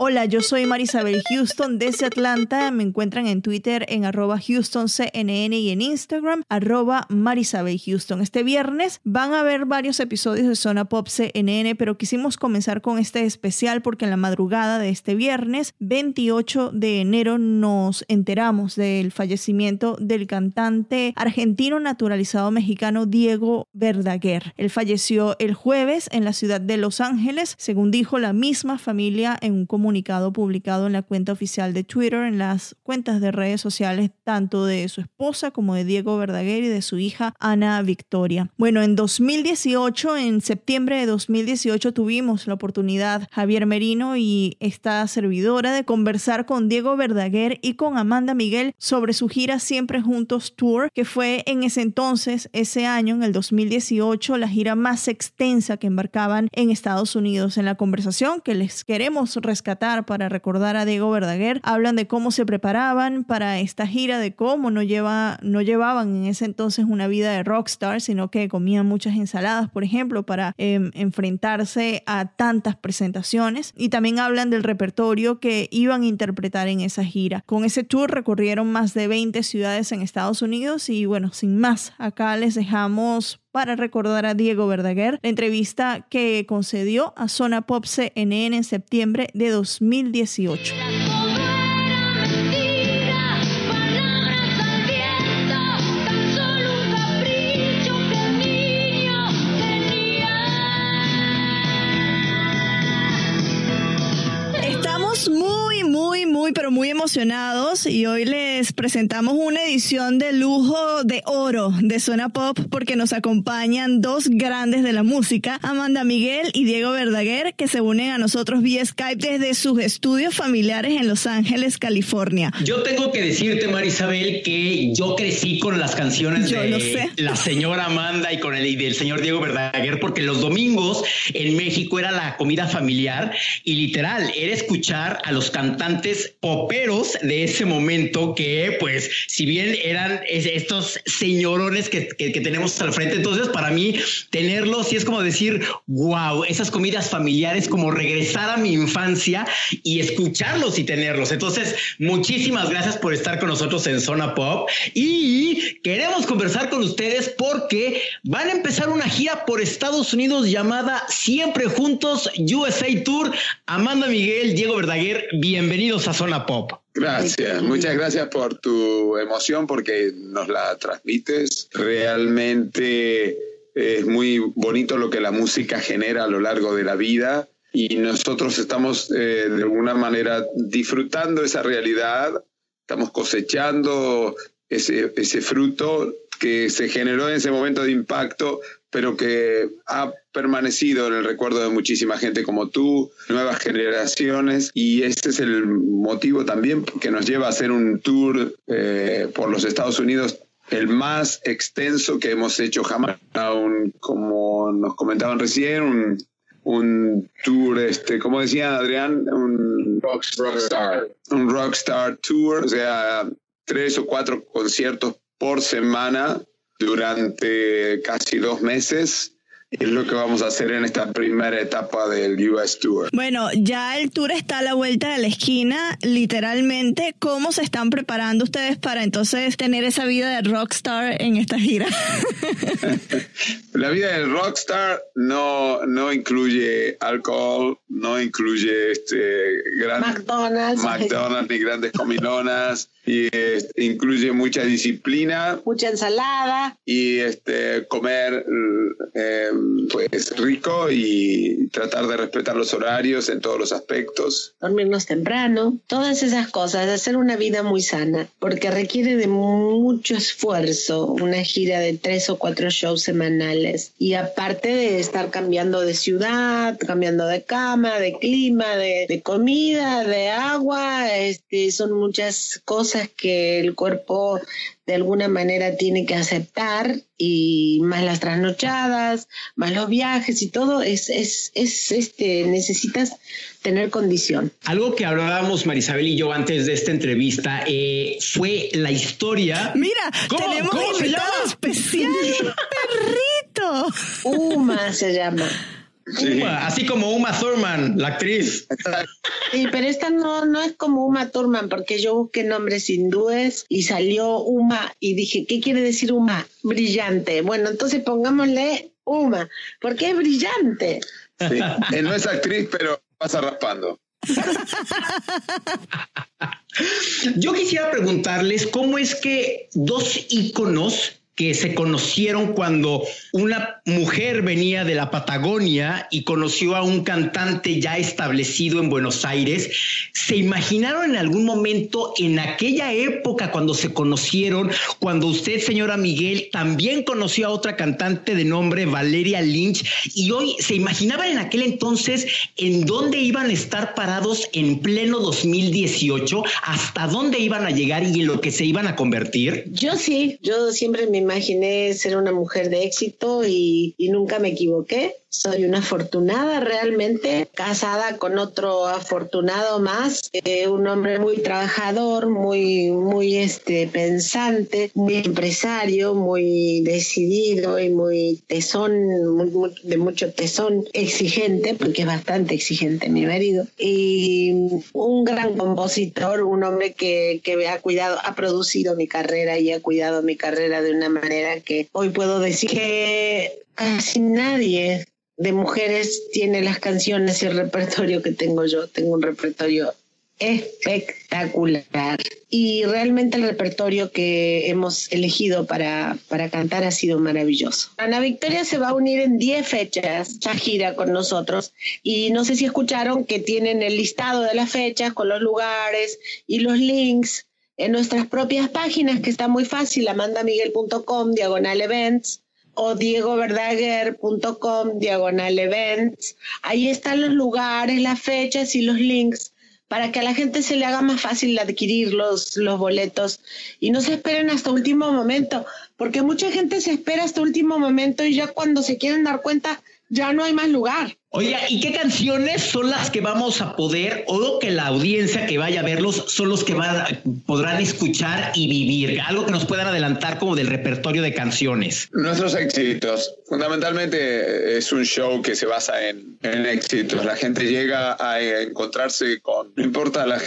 Hola, yo soy Marisabel Houston desde Atlanta. Me encuentran en Twitter en arroba HoustonCNN y en Instagram arroba Marisabel Houston. Este viernes van a ver varios episodios de Zona Pop CNN, pero quisimos comenzar con este especial porque en la madrugada de este viernes, 28 de enero, nos enteramos del fallecimiento del cantante argentino naturalizado mexicano Diego Verdaguer. Él falleció el jueves en la ciudad de Los Ángeles, según dijo la misma familia en un comunicado comunicado publicado en la cuenta oficial de Twitter, en las cuentas de redes sociales tanto de su esposa como de Diego Verdaguer y de su hija Ana Victoria. Bueno, en 2018, en septiembre de 2018, tuvimos la oportunidad, Javier Merino y esta servidora, de conversar con Diego Verdaguer y con Amanda Miguel sobre su gira Siempre Juntos Tour, que fue en ese entonces, ese año, en el 2018, la gira más extensa que embarcaban en Estados Unidos. En la conversación que les queremos rescatar para recordar a Diego Verdaguer. Hablan de cómo se preparaban para esta gira, de cómo no, lleva, no llevaban en ese entonces una vida de rockstar, sino que comían muchas ensaladas, por ejemplo, para em, enfrentarse a tantas presentaciones. Y también hablan del repertorio que iban a interpretar en esa gira. Con ese tour recorrieron más de 20 ciudades en Estados Unidos y bueno, sin más, acá les dejamos para recordar a Diego Verdaguer, la entrevista que concedió a Zona Pop CNN en septiembre de 2018. Muy, pero muy emocionados y hoy les presentamos una edición de lujo de oro de Zona Pop porque nos acompañan dos grandes de la música, Amanda Miguel y Diego Verdaguer, que se unen a nosotros vía Skype desde sus estudios familiares en Los Ángeles, California. Yo tengo que decirte, Marisabel, que yo crecí con las canciones de la señora Amanda y con el y del señor Diego Verdaguer porque los domingos en México era la comida familiar y literal era escuchar a los cantantes poperos de ese momento que, pues, si bien eran estos señorones que, que, tenemos al frente, entonces para mí tenerlos y es como decir, wow, esas comidas familiares, como regresar a mi infancia y escucharlos y tenerlos. Entonces, muchísimas gracias por estar con nosotros en Zona Pop y queremos conversar con ustedes porque van a empezar una gira por Estados Unidos llamada Siempre Juntos USA Tour. Amanda Miguel, Diego Verdaguer, bienvenidos a Zona Pop. Gracias, muchas gracias por tu emoción porque nos la transmites. Realmente es muy bonito lo que la música genera a lo largo de la vida y nosotros estamos eh, de alguna manera disfrutando esa realidad, estamos cosechando ese, ese fruto que se generó en ese momento de impacto, pero que ha permanecido en el recuerdo de muchísima gente como tú, nuevas generaciones, y este es el motivo también que nos lleva a hacer un tour eh, por los Estados Unidos el más extenso que hemos hecho jamás, un, como nos comentaban recién, un, un tour, este, como decía Adrián, un rockstar. un rockstar tour, o sea, tres o cuatro conciertos por semana durante casi dos meses es lo que vamos a hacer en esta primera etapa del US Tour. Bueno, ya el tour está a la vuelta de la esquina, literalmente. ¿Cómo se están preparando ustedes para entonces tener esa vida de rockstar en esta gira? la vida del rockstar no, no incluye alcohol, no incluye este, McDonald's. McDonald's ni grandes comilonas y este, incluye mucha disciplina, mucha ensalada y este comer eh, pues rico y tratar de respetar los horarios en todos los aspectos. Dormirnos temprano, todas esas cosas, hacer una vida muy sana, porque requiere de mucho esfuerzo una gira de tres o cuatro shows semanales y aparte de estar cambiando de ciudad, cambiando de cama de clima, de, de comida, de agua, este, son muchas cosas que el cuerpo de alguna manera tiene que aceptar y más las trasnochadas, más los viajes y todo, es, es, es este, necesitas tener condición. Algo que hablábamos Marisabel y yo antes de esta entrevista eh, fue la historia. Mira, tenemos invitado especial, perrito. Uma se llama así como Uma Thurman, la actriz. Sí, pero esta no, no es como Uma Thurman, porque yo busqué nombres hindúes y salió Uma y dije, ¿qué quiere decir Uma? Brillante. Bueno, entonces pongámosle Uma, porque es brillante. Sí. No es actriz, pero pasa raspando. Yo quisiera preguntarles cómo es que dos íconos que se conocieron cuando una mujer venía de la Patagonia y conoció a un cantante ya establecido en Buenos Aires. ¿Se imaginaron en algún momento en aquella época cuando se conocieron, cuando usted, señora Miguel, también conoció a otra cantante de nombre Valeria Lynch y hoy se imaginaban en aquel entonces en dónde iban a estar parados en pleno 2018, hasta dónde iban a llegar y en lo que se iban a convertir? Yo sí, yo siempre me imaginé ser una mujer de éxito y, nunca me equivoqué. Soy una afortunada realmente, casada con otro afortunado más, eh, un hombre muy trabajador, muy, muy este, pensante, muy empresario, muy decidido y muy tesón, de mucho tesón, exigente, porque es bastante exigente mi marido, y un gran compositor, un hombre que, que ha cuidado, ha producido mi carrera y ha cuidado mi carrera de una manera que hoy puedo decir que casi nadie de mujeres tiene las canciones y el repertorio que tengo yo. Tengo un repertorio espectacular. Y realmente el repertorio que hemos elegido para, para cantar ha sido maravilloso. Ana Victoria se va a unir en 10 fechas, ya gira con nosotros. Y no sé si escucharon que tienen el listado de las fechas con los lugares y los links en nuestras propias páginas, que está muy fácil, amandamiguel.com, diagonal events o diegoverdaguer.com diagonal events. Ahí están los lugares, las fechas y los links para que a la gente se le haga más fácil adquirir los, los boletos y no se esperen hasta último momento, porque mucha gente se espera hasta último momento y ya cuando se quieren dar cuenta ya no hay más lugar. Oiga, ¿y qué canciones son las que vamos a poder o que la audiencia que vaya a verlos son los que van, podrán escuchar y vivir? Algo que nos puedan adelantar como del repertorio de canciones. Nuestros éxitos. Fundamentalmente es un show que se basa en, en éxitos. La gente llega a encontrarse con, no importa la,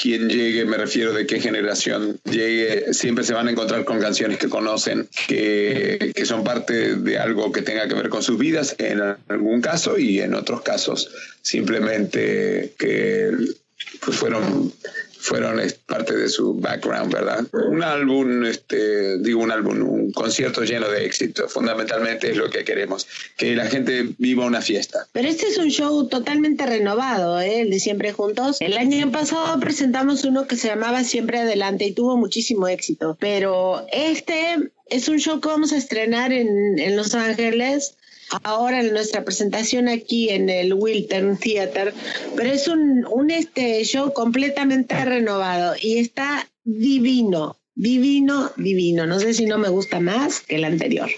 quién llegue, me refiero de qué generación llegue, siempre se van a encontrar con canciones que conocen, que, que son parte de algo que tenga que ver con sus vidas en algún caso y y en otros casos simplemente que pues, fueron fueron parte de su background, ¿verdad? Un álbum, este, digo un álbum, un concierto lleno de éxito, fundamentalmente es lo que queremos, que la gente viva una fiesta. Pero este es un show totalmente renovado, ¿eh? el de Siempre Juntos. El año pasado presentamos uno que se llamaba Siempre Adelante y tuvo muchísimo éxito, pero este es un show que vamos a estrenar en, en Los Ángeles ahora en nuestra presentación aquí en el Wilton Theater, pero es un, un este show completamente renovado y está divino divino, divino. No sé si no me gusta más que el anterior.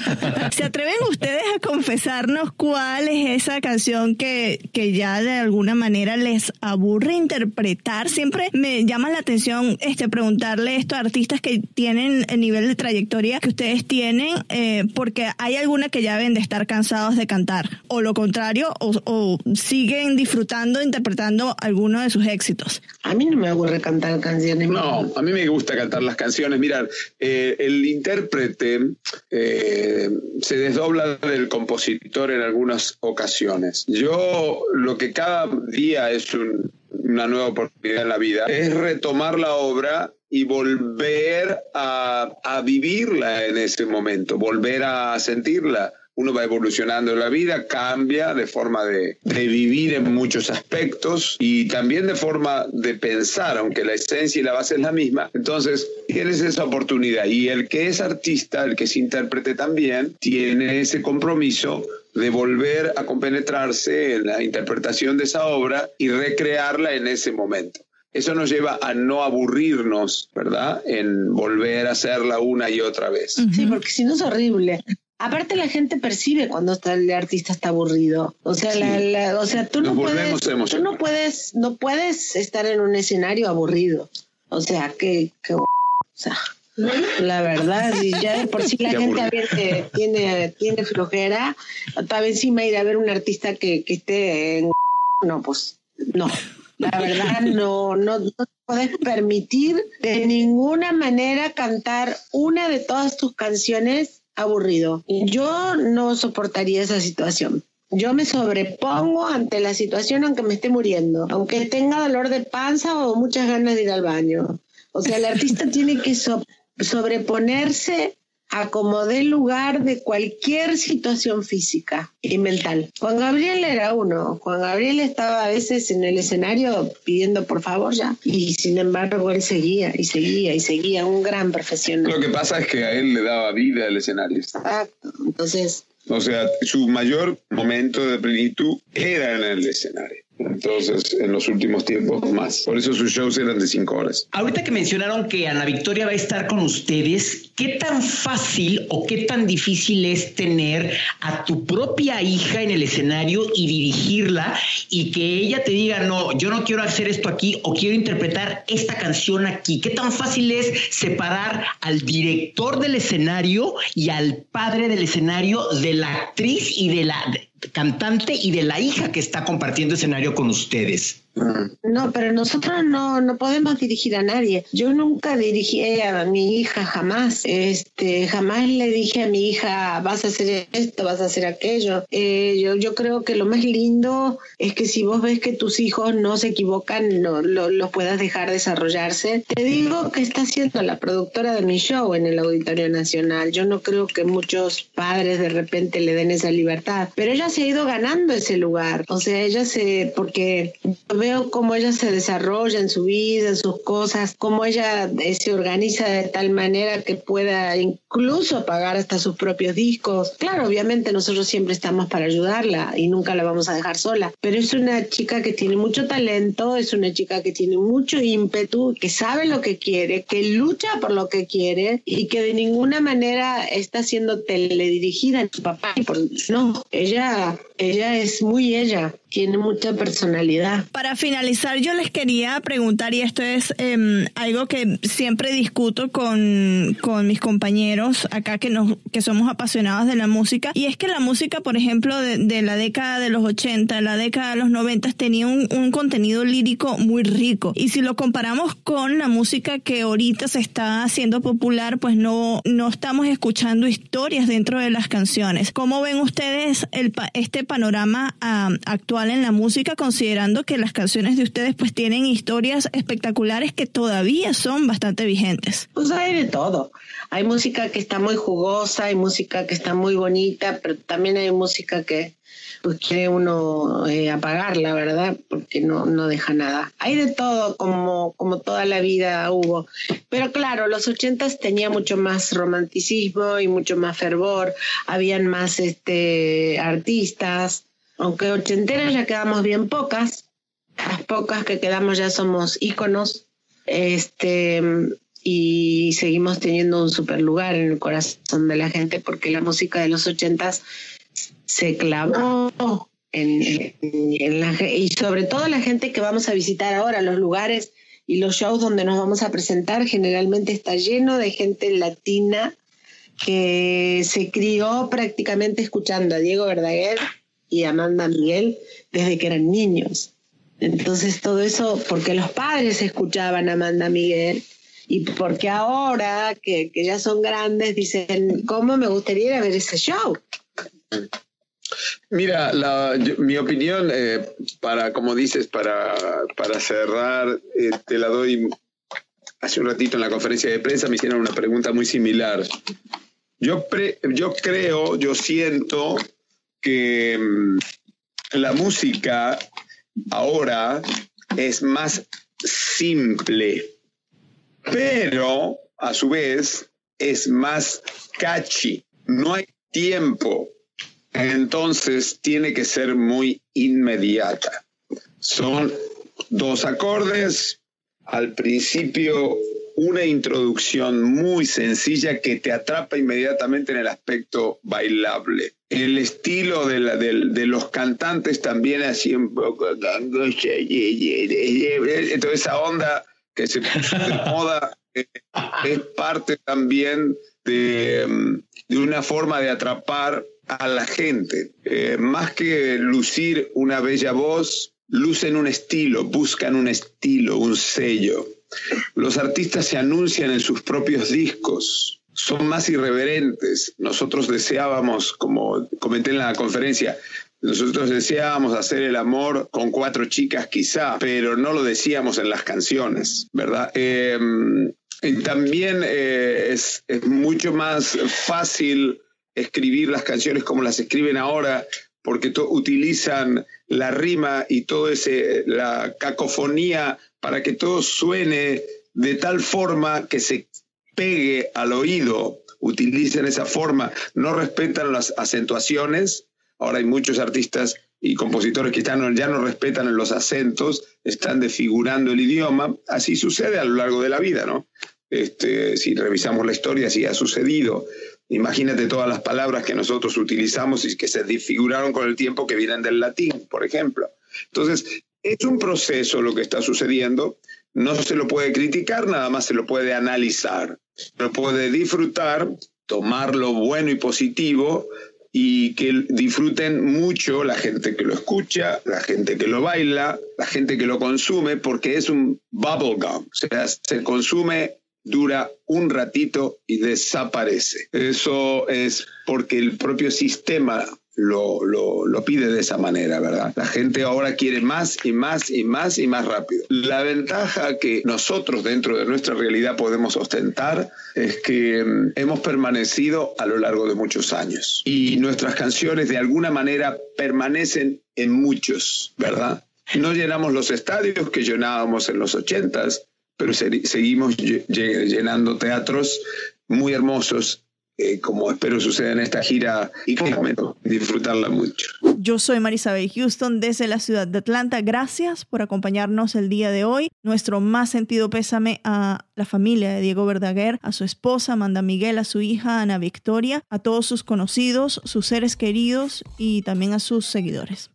¿Se atreven ustedes a confesarnos cuál es esa canción que, que ya de alguna manera les aburre interpretar? Siempre me llama la atención este preguntarle esto a artistas que tienen el nivel de trayectoria que ustedes tienen, eh, porque hay alguna que ya deben de estar cansados de cantar, o lo contrario, o, o siguen disfrutando, interpretando alguno de sus éxitos. A mí no me aburre cantar canciones. No, a mí me gusta cantar las canciones. Mira, eh, el intérprete eh, se desdobla del compositor en algunas ocasiones. Yo lo que cada día es una nueva oportunidad en la vida es retomar la obra y volver a vivirla en ese momento, volver a sentirla uno va evolucionando en la vida, cambia de forma de, vivir en muchos aspectos y también de forma de pensar, aunque la esencia y la base es la misma. Entonces, tienes esa oportunidad y el que es artista, el que es intérprete también, tiene ese compromiso de volver a compenetrarse en la interpretación de esa obra y recrearla en ese momento. Eso nos lleva a no aburrirnos, ¿verdad? En volver a hacerla una y otra vez. Sí, porque si no es horrible. Aparte la gente percibe cuando está, el artista está aburrido. O sea, la, o sea, tú no puedes, tú no puedes, no puedes estar en un escenario aburrido. O sea, que, que o sea, la verdad, ya de por sí la gente tiene, tiene flojera, para encima ir a ver un artista que, que esté en no, pues no. La verdad, no, no, no puedes permitir de ninguna manera cantar una de todas tus canciones aburrido. Yo no soportaría esa situación. Yo me sobrepongo ante la situación aunque me esté muriendo, aunque tenga dolor de panza o muchas ganas de ir al baño. O sea, el artista tiene que sobreponerse a como dé lugar de cualquier situación física y mental. Juan Gabriel era uno. Juan Gabriel estaba a veces en el escenario pidiendo por favor ya. Y sin embargo él seguía y seguía y seguía, un gran profesional. Lo que pasa es que a él le daba vida el escenario. Exacto. Entonces... O sea, su mayor momento de plenitud era en el escenario. Entonces, en los últimos tiempos más. Por eso sus shows eran de cinco horas. Ahorita que mencionaron que Ana Victoria va a estar con ustedes, ¿qué tan fácil o qué tan difícil es tener a tu propia hija en el escenario y dirigirla y que ella te diga, no, yo no quiero hacer esto aquí o quiero interpretar esta canción aquí? ¿Qué tan fácil es separar al director del escenario y al padre del escenario de la actriz y de la cantante y de la hija que está compartiendo escenario con ustedes. No, pero nosotros no, no podemos dirigir a nadie. Yo nunca dirigí a mi hija jamás. Este, jamás le dije a mi hija, vas a hacer esto, vas a hacer aquello. Eh, yo, yo creo que lo más lindo es que si vos ves que tus hijos no se equivocan, no los puedas dejar desarrollarse. Te digo que está haciendo la productora de mi show en el Auditorio Nacional. Yo no creo que muchos padres de repente le den esa libertad, pero ella se ha ido ganando ese lugar. O sea, ella se, porque veo cómo ella se desarrolla en su vida, en sus cosas, cómo ella eh, se organiza de tal manera que pueda incluso pagar hasta sus propios discos. Claro, obviamente nosotros siempre estamos para ayudarla y nunca la vamos a dejar sola, pero es una chica que tiene mucho talento, es una chica que tiene mucho ímpetu, que sabe lo que quiere, que lucha por lo que quiere y que de ninguna manera está siendo teledirigida en su papá. No, ella, ella es muy ella tiene mucha personalidad. Para finalizar, yo les quería preguntar, y esto es em, algo que siempre discuto con, con, mis compañeros acá que, nos, que somos apasionados de la música, y es que la música, por ejemplo, de, la década de los 80, la década de los 90, tenía un, contenido lírico muy rico. Y si lo comparamos con la música que ahorita se está haciendo popular, pues no, no estamos escuchando historias dentro de las canciones. ¿Cómo ven ustedes el, este panorama actual? en la música, considerando que las canciones de ustedes pues tienen historias espectaculares que todavía son bastante vigentes. Pues hay de todo. Hay música que está muy jugosa, hay música que está muy bonita, pero también hay música que pues quiere uno eh, apagarla, ¿verdad? Porque no, no deja nada. Hay de todo, como, como toda la vida hubo. Pero claro, los ochentas tenía mucho más romanticismo y mucho más fervor, habían más este, artistas, aunque ochenteras ya quedamos bien pocas, las pocas que quedamos ya somos íconos, este, y seguimos teniendo un super lugar en el corazón de la gente porque la música de los ochentas se clavó en, la, y sobre todo la gente que vamos a visitar ahora, los lugares y los shows donde nos vamos a presentar, generalmente está lleno de gente latina que se crió prácticamente escuchando a Diego Verdaguer y Amanda Miguel desde que eran niños. Entonces todo eso, porque los padres escuchaban a Amanda Miguel y porque ahora que, ya son grandes dicen, ¿cómo me gustaría ir a ver ese show? Mira, mi opinión, eh, para, como dices, para, para cerrar, eh, te la doy. Hace un ratito en la conferencia de prensa me hicieron una pregunta muy similar. Yo, yo creo, yo siento que mm, la música ahora es más simple, pero a su vez es más catchy. No hay tiempo entonces tiene que ser muy inmediata. Son dos acordes, al principio una introducción muy sencilla que te atrapa inmediatamente en el aspecto bailable. El estilo de, de, los cantantes también así un poco... Toda esa onda que se puso de moda eh, es parte también de, de, una forma de atrapar a la gente. Eh, más que lucir una bella voz, lucen un estilo, buscan un estilo, un sello. Los artistas se anuncian en sus propios discos, son más irreverentes. Nosotros deseábamos, como comenté en la conferencia, nosotros deseábamos hacer el amor con cuatro chicas quizá, pero no lo decíamos en las canciones, ¿verdad? Em, también eh, es, es, mucho más fácil escribir las canciones como las escriben ahora, porque utilizan la rima y toda la cacofonía para que todo suene de tal forma que se pegue al oído, utilicen esa forma, no respetan las acentuaciones. Ahora hay muchos artistas y compositores que ya no respetan los acentos, están desfigurando el idioma. Así sucede a lo largo de la vida, ¿no? Este, si revisamos la historia, así ha sucedido. Imagínate todas las palabras que nosotros utilizamos y que se desfiguraron con el tiempo que vienen del latín, por ejemplo. Entonces, es un proceso lo que está sucediendo. No se lo puede criticar, nada más se lo puede analizar. Lo puede disfrutar, tomar lo bueno y positivo y que disfruten mucho la gente que lo escucha, la gente que lo baila, la gente que lo consume, porque es un bubblegum, o sea, se consume dura un ratito y desaparece. Eso es porque el propio sistema lo, lo, pide de esa manera, ¿verdad? La gente ahora quiere más y más y más y más rápido. La ventaja que nosotros dentro de nuestra realidad podemos ostentar es que mm, hemos permanecido a lo largo de muchos años y nuestras canciones de alguna manera permanecen en muchos, ¿verdad? No llenamos los estadios que llenábamos en los ochentas, pero seguimos llenando teatros muy hermosos, eh, como espero suceda en esta gira y que disfrutarla mucho. Yo soy Marisabel Houston desde la ciudad de Atlanta. Gracias por acompañarnos el día de hoy. Nuestro más sentido pésame a la familia de Diego Verdaguer, a su esposa Amanda Miguel, a su hija Ana Victoria, a todos sus conocidos, sus seres queridos y también a sus seguidores.